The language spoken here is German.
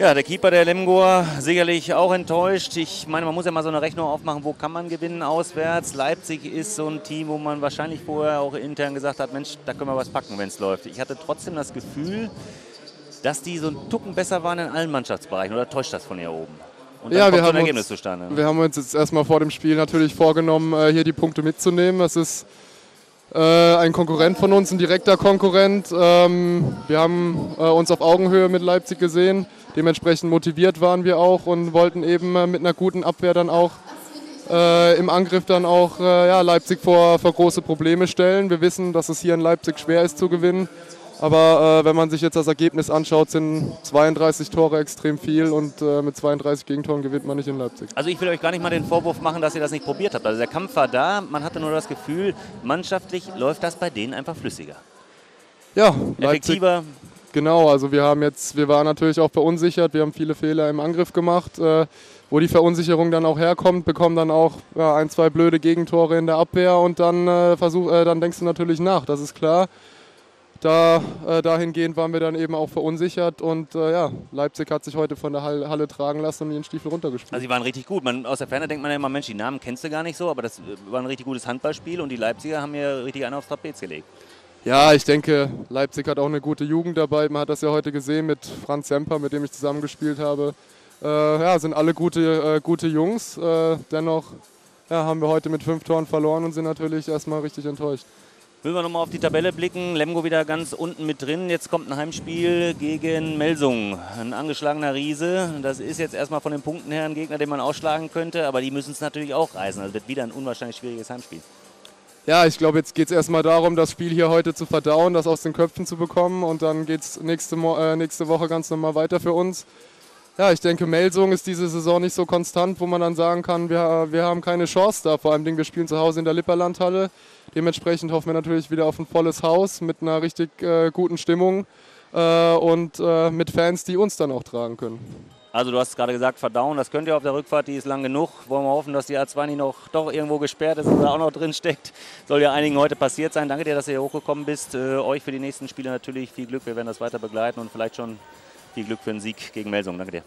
Ja, der Keeper der Lemgoer sicherlich auch enttäuscht. Ich meine, man muss ja mal so eine Rechnung aufmachen, wo kann man gewinnen auswärts. Leipzig ist so ein Team, wo man wahrscheinlich vorher auch intern gesagt hat, Mensch, da können wir was packen, wenn es läuft. Ich hatte trotzdem das Gefühl, dass die so ein Tucken besser waren in allen Mannschaftsbereichen. Oder täuscht das von hier oben? Und ja, wir haben, Ergebnis uns, zustande. wir haben uns jetzt erstmal vor dem Spiel natürlich vorgenommen, äh, hier die Punkte mitzunehmen. Das ist äh, ein Konkurrent von uns, ein direkter Konkurrent. Ähm, wir haben äh, uns auf Augenhöhe mit Leipzig gesehen. Dementsprechend motiviert waren wir auch und wollten eben äh, mit einer guten Abwehr dann auch äh, im Angriff dann auch äh, ja, Leipzig vor, vor große Probleme stellen. Wir wissen, dass es hier in Leipzig schwer ist zu gewinnen. Aber äh, wenn man sich jetzt das Ergebnis anschaut, sind 32 Tore extrem viel und äh, mit 32 Gegentoren gewinnt man nicht in Leipzig. Also ich will euch gar nicht mal den Vorwurf machen, dass ihr das nicht probiert habt. Also der Kampf war da, man hatte nur das Gefühl, mannschaftlich läuft das bei denen einfach flüssiger. Ja, effektiver. Genau, also wir haben jetzt, wir waren natürlich auch verunsichert, wir haben viele Fehler im Angriff gemacht. Äh, wo die Verunsicherung dann auch herkommt, bekommen dann auch ja, ein, zwei blöde Gegentore in der Abwehr und dann, äh, versuch, äh, dann denkst du natürlich nach, das ist klar. Da, äh, dahingehend waren wir dann eben auch verunsichert und äh, ja, Leipzig hat sich heute von der Halle, tragen lassen und ihren Stiefel runtergespielt. Also sie waren richtig gut. Man, aus der Ferne denkt man ja immer, Mensch, die Namen kennst du gar nicht so, aber das war ein richtig gutes Handballspiel und die Leipziger haben hier richtig einen aufs Trapez gelegt. Ja, ich denke, Leipzig hat auch eine gute Jugend dabei. Man hat das ja heute gesehen mit Franz Semper, mit dem ich zusammengespielt habe. Äh, ja, sind alle gute, äh, gute Jungs. Äh, dennoch ja, haben wir heute mit fünf Toren verloren und sind natürlich erstmal richtig enttäuscht. Will wir nochmal auf die Tabelle blicken. Lemgo wieder ganz unten mit drin. Jetzt kommt ein Heimspiel gegen Melsung. Ein angeschlagener Riese. Das ist jetzt erstmal von den Punkten her ein Gegner, den man ausschlagen könnte. Aber die müssen es natürlich auch reisen. Also wird wieder ein unwahrscheinlich schwieriges Heimspiel. Ja, ich glaube, jetzt geht es erstmal darum, das Spiel hier heute zu verdauen, das aus den Köpfen zu bekommen. Und dann geht es nächste, äh, nächste Woche ganz normal weiter für uns. Ja, ich denke, Melsung ist diese Saison nicht so konstant, wo man dann sagen kann, wir, wir haben keine Chance da. Vor allem, wir spielen zu Hause in der Lipperlandhalle. Dementsprechend hoffen wir natürlich wieder auf ein volles Haus mit einer richtig äh, guten Stimmung äh, und äh, mit Fans, die uns dann auch tragen können. Also du hast gerade gesagt, verdauen, das könnt ihr auf der Rückfahrt, die ist lang genug. Wollen wir hoffen, dass die A2 nicht noch doch irgendwo gesperrt ist oder auch noch drin steckt. Soll ja einigen heute passiert sein. Danke dir, dass ihr hier hochgekommen bist. Äh, euch für die nächsten Spiele natürlich viel Glück. Wir werden das weiter begleiten und vielleicht schon viel Glück für einen Sieg gegen Melsung. Danke dir.